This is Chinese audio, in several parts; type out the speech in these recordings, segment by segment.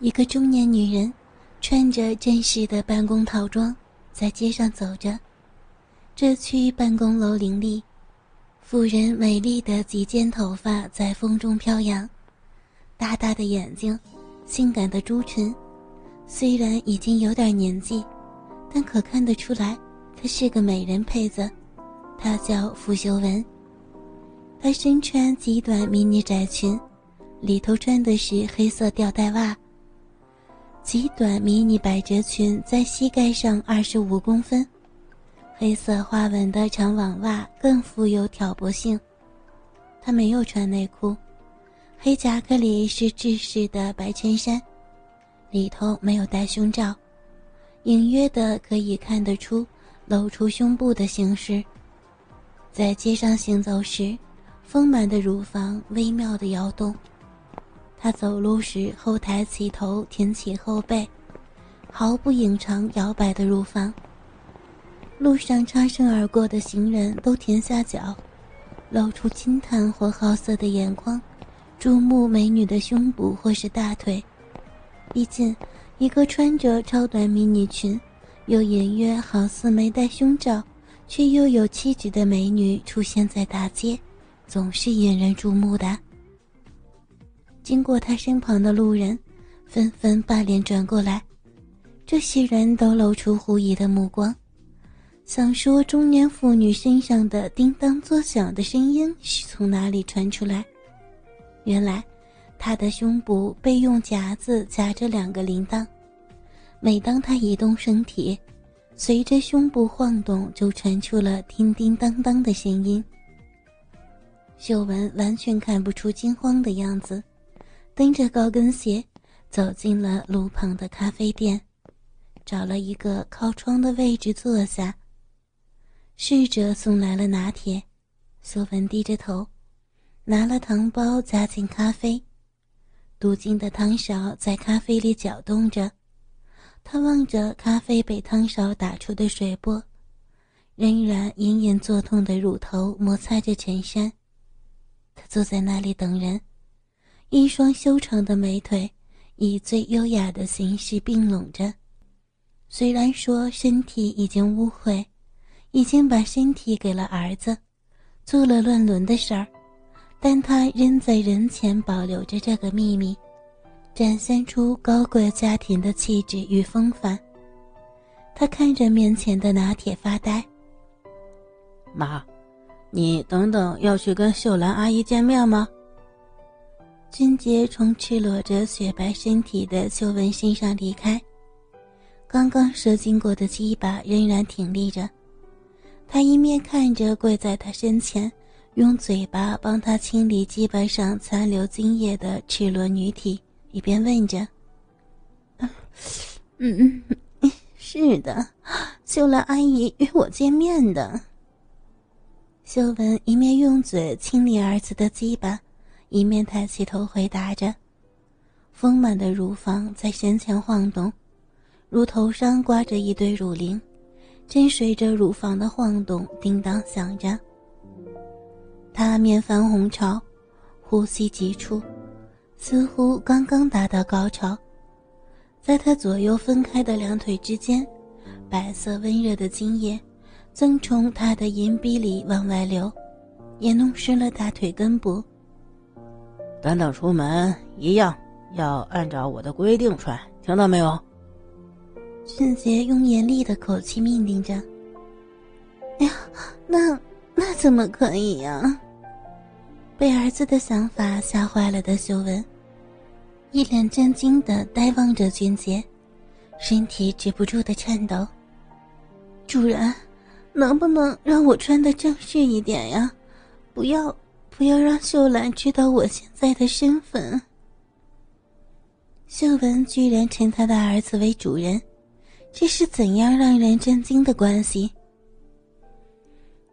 一个中年女人，穿着正式的办公套装，在街上走着。这区办公楼林立，妇人美丽的几肩头发在风中飘扬，大大的眼睛，性感的朱唇。虽然已经有点年纪，但可看得出来，她是个美人胚子。她叫傅秀文。她身穿极短迷你窄裙，里头穿的是黑色吊带袜。极短迷你百褶裙在膝盖上二十五公分。黑色花纹的长网袜更富有挑拨性。她没有穿内裤，黑夹克里是制式的白衬衫，里头没有戴胸罩，隐约的可以看得出露出胸部的形式。在街上行走时，丰满的乳房微妙的摇动。她走路时后抬起头，挺起后背，毫不隐藏摇摆的乳房。路上擦身而过的行人都停下脚，露出惊叹或好色的眼光，注目美女的胸部或是大腿。毕竟，一个穿着超短迷你裙，又隐约好似没戴胸罩，却又有气质的美女出现在大街，总是引人注目的。经过他身旁的路人，纷纷把脸转过来，这些人都露出狐疑的目光。想说，中年妇女身上的叮当作响的声音是从哪里传出来？原来，她的胸部被用夹子夹着两个铃铛，每当她移动身体，随着胸部晃动，就传出了叮叮当当的声音。秀文完全看不出惊慌的样子，蹬着高跟鞋走进了路旁的咖啡店，找了一个靠窗的位置坐下。侍者送来了拿铁，苏文低着头，拿了糖包加进咖啡，镀金的汤勺在咖啡里搅动着。他望着咖啡被汤勺打出的水波，仍然隐隐作痛的乳头摩擦着衬衫。他坐在那里等人，一双修长的美腿以最优雅的形式并拢着。虽然说身体已经污秽。已经把身体给了儿子，做了乱伦的事儿，但他仍在人前保留着这个秘密，展现出高贵家庭的气质与风范。他看着面前的拿铁发呆。妈，你等等要去跟秀兰阿姨见面吗？俊杰从赤裸着雪白身体的秀文身上离开，刚刚射精过的鸡巴仍然挺立着。他一面看着跪在他身前，用嘴巴帮他清理鸡巴上残留精液的赤裸女体，一边问着：“嗯嗯，是的，秀兰阿姨约我见面的。”秀文一面用嘴清理儿子的鸡巴，一面抬起头回答着，丰满的乳房在身前晃动，乳头上挂着一对乳铃。正随着乳房的晃动，叮当响着。他面泛红潮，呼吸急促，似乎刚刚达到高潮。在他左右分开的两腿之间，白色温热的精液正从他的阴壁里往外流，也弄湿了大腿根部。等等出门一样要按照我的规定穿，听到没有？俊杰用严厉的口气命令着：“哎呀，那那怎么可以呀？”被儿子的想法吓坏了的秀文，一脸震惊的呆望着俊杰，身体止不住的颤抖。“主人，能不能让我穿的正式一点呀？不要不要让秀兰知道我现在的身份。”秀文居然称他的儿子为主人。这是怎样让人震惊的关系？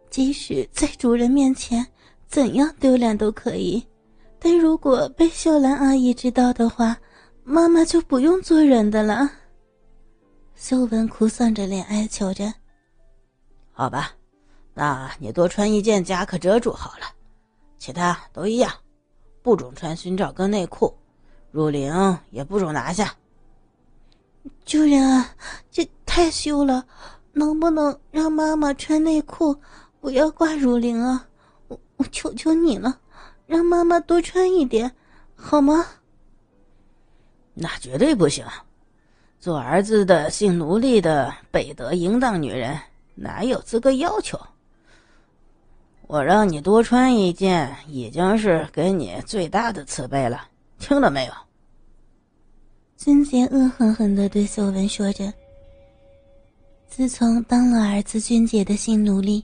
即使在主人面前，怎样丢脸都可以，但如果被秀兰阿姨知道的话，妈妈就不用做人的了。秀文哭丧着脸哀求着：“好吧，那你多穿一件夹克遮住好了，其他都一样，不准穿胸罩跟内裤。入陵也不准拿下。主人啊，这太羞了，能不能让妈妈穿内裤，不要挂乳灵啊？我我求求你了，让妈妈多穿一点，好吗？那绝对不行，做儿子的性奴隶的北德淫荡女人，哪有资格要求？我让你多穿一件，已经是给你最大的慈悲了，听到没有？孙杰恶狠狠地对秀文说着。自从当了儿子俊杰的性奴隶，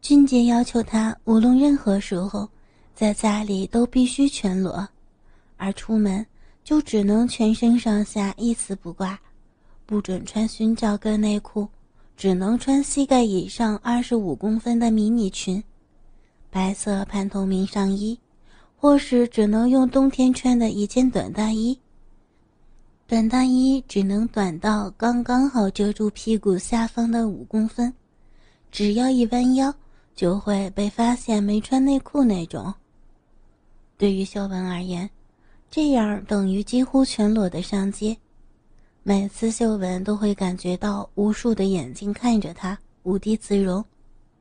俊杰要求他无论任何时候，在家里都必须全裸，而出门就只能全身上下一丝不挂，不准穿寻找跟内裤，只能穿膝盖以上二十五公分的迷你裙，白色半透明上衣，或是只能用冬天穿的一件短大衣。短大衣只能短到刚刚好遮住屁股下方的五公分，只要一弯腰就会被发现没穿内裤那种。对于秀文而言，这样等于几乎全裸的上街。每次秀文都会感觉到无数的眼睛看着她，无地自容。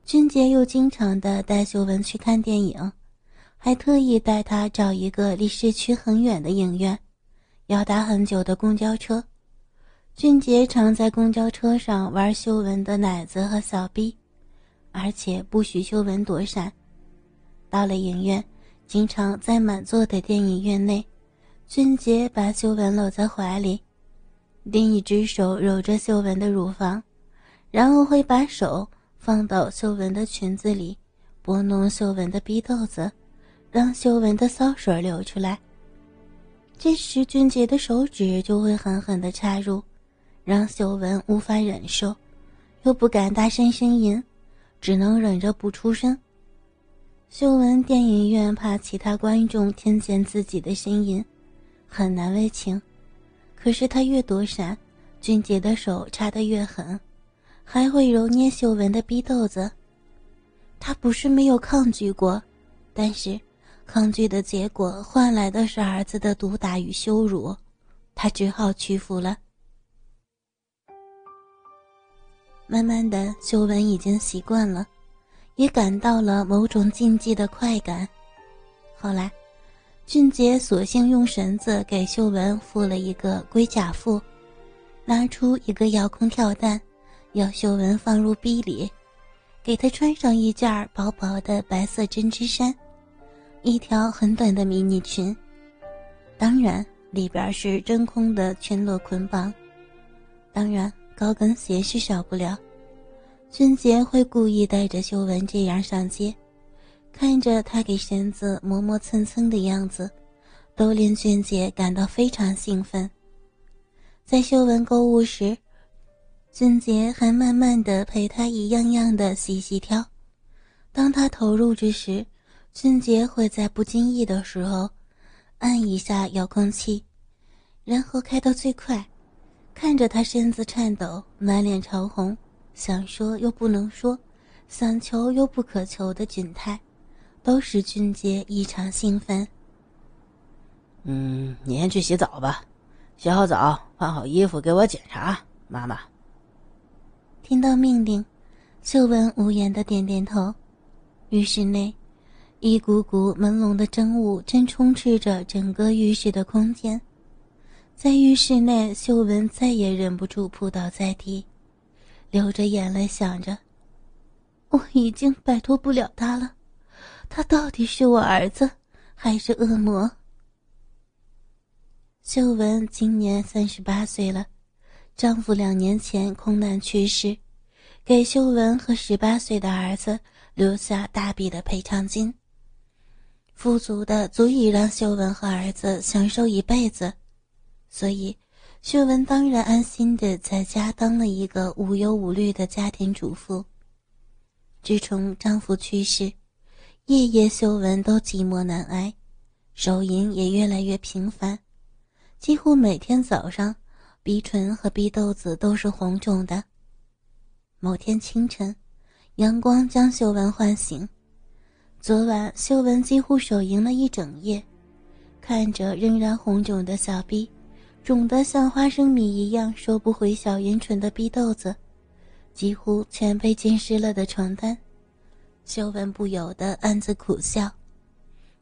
俊杰又经常的带秀文去看电影，还特意带她找一个离市区很远的影院。要打很久的公交车，俊杰常在公交车上玩秀文的奶子和小臂，而且不许秀文躲闪。到了影院，经常在满座的电影院内，俊杰把秀文搂在怀里，另一只手揉着秀文的乳房，然后会把手放到秀文的裙子里，拨弄秀文的逼豆子，让秀文的骚水流出来。这时，俊杰的手指就会狠狠地插入，让秀文无法忍受，又不敢大声呻吟，只能忍着不出声。秀文电影院怕其他观众听见自己的呻吟，很难为情。可是他越躲闪，俊杰的手插得越狠，还会揉捏秀文的逼豆子。他不是没有抗拒过，但是。抗拒的结果换来的是儿子的毒打与羞辱，他只好屈服了。慢慢的，秀文已经习惯了，也感到了某种禁忌的快感。后来，俊杰索性用绳子给秀文缚了一个龟甲缚，拿出一个遥控跳蛋，要秀文放入逼里，给她穿上一件薄薄的白色针织衫。一条很短的迷你裙，当然里边是真空的全裸捆绑，当然高跟鞋是少不了。俊杰会故意带着秀文这样上街，看着他给绳子磨磨蹭蹭的样子，都令俊杰感到非常兴奋。在秀文购物时，俊杰还慢慢的陪她一样样的细细挑，当他投入之时。俊杰会在不经意的时候，按一下遥控器，然后开到最快，看着他身子颤抖，满脸潮红，想说又不能说，想求又不可求的窘态，都使俊杰异常兴奋。嗯，你先去洗澡吧，洗好澡，换好衣服，给我检查，妈妈。听到命令，秀文无言的点点头，浴室内。一股股朦胧的蒸雾正充斥着整个浴室的空间，在浴室内，秀文再也忍不住扑倒在地，流着眼泪想着：“我已经摆脱不了他了，他到底是我儿子还是恶魔？”秀文今年三十八岁了，丈夫两年前空难去世，给秀文和十八岁的儿子留下大笔的赔偿金。富足的足以让秀文和儿子享受一辈子，所以秀文当然安心的在家当了一个无忧无虑的家庭主妇。自从丈夫去世，夜夜秀文都寂寞难挨，手淫也越来越频繁，几乎每天早上，鼻唇和鼻豆子都是红肿的。某天清晨，阳光将秀文唤醒。昨晚，秀文几乎手淫了一整夜，看着仍然红肿的小臂，肿得像花生米一样收不回小阴唇的逼豆子，几乎全被浸湿了的床单，修文不由得暗自苦笑：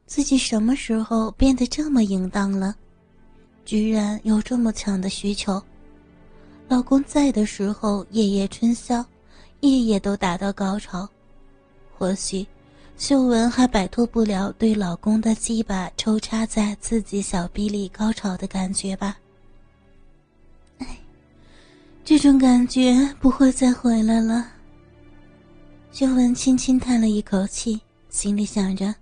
自己什么时候变得这么淫荡了？居然有这么强的需求。老公在的时候，夜夜春宵，夜夜都达到高潮。或许，秀文还摆脱不了对老公的鸡巴抽插在自己小臂里高潮的感觉吧。哎，这种感觉不会再回来了。秀文轻轻叹了一口气，心里想着：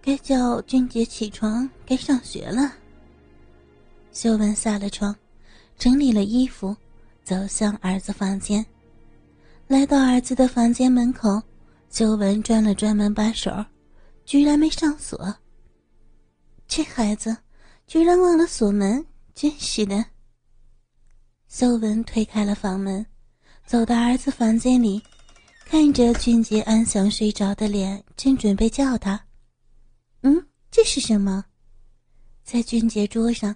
该叫俊杰起床，该上学了。秀文下了床，整理了衣服，走向儿子房间，来到儿子的房间门口。修文转了转门把手，居然没上锁。这孩子居然忘了锁门，真是的。修文推开了房门，走到儿子房间里，看着俊杰安详睡着的脸，正准备叫他：“嗯，这是什么？”在俊杰桌上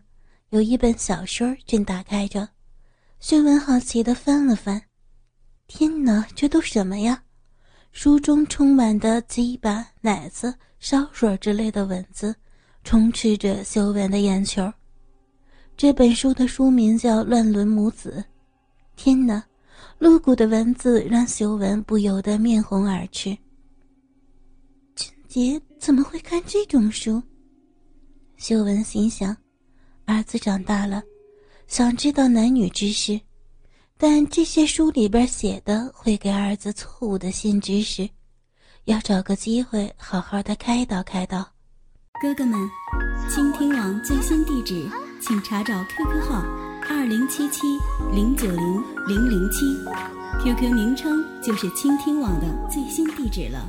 有一本小说正打开着，修文好奇的翻了翻，天哪，这都什么呀？书中充满的鸡巴、奶子、烧水之类的文字，充斥着修文的眼球。这本书的书名叫《乱伦母子》。天哪，露骨的文字让修文不由得面红耳赤。俊杰怎么会看这种书？修文心想：儿子长大了，想知道男女之事。但这些书里边写的会给儿子错误的新知识，要找个机会好好的开导开导。哥哥们，倾听网最新地址，请查找 QQ 号二零七七零九零零零七，QQ 名称就是倾听网的最新地址了。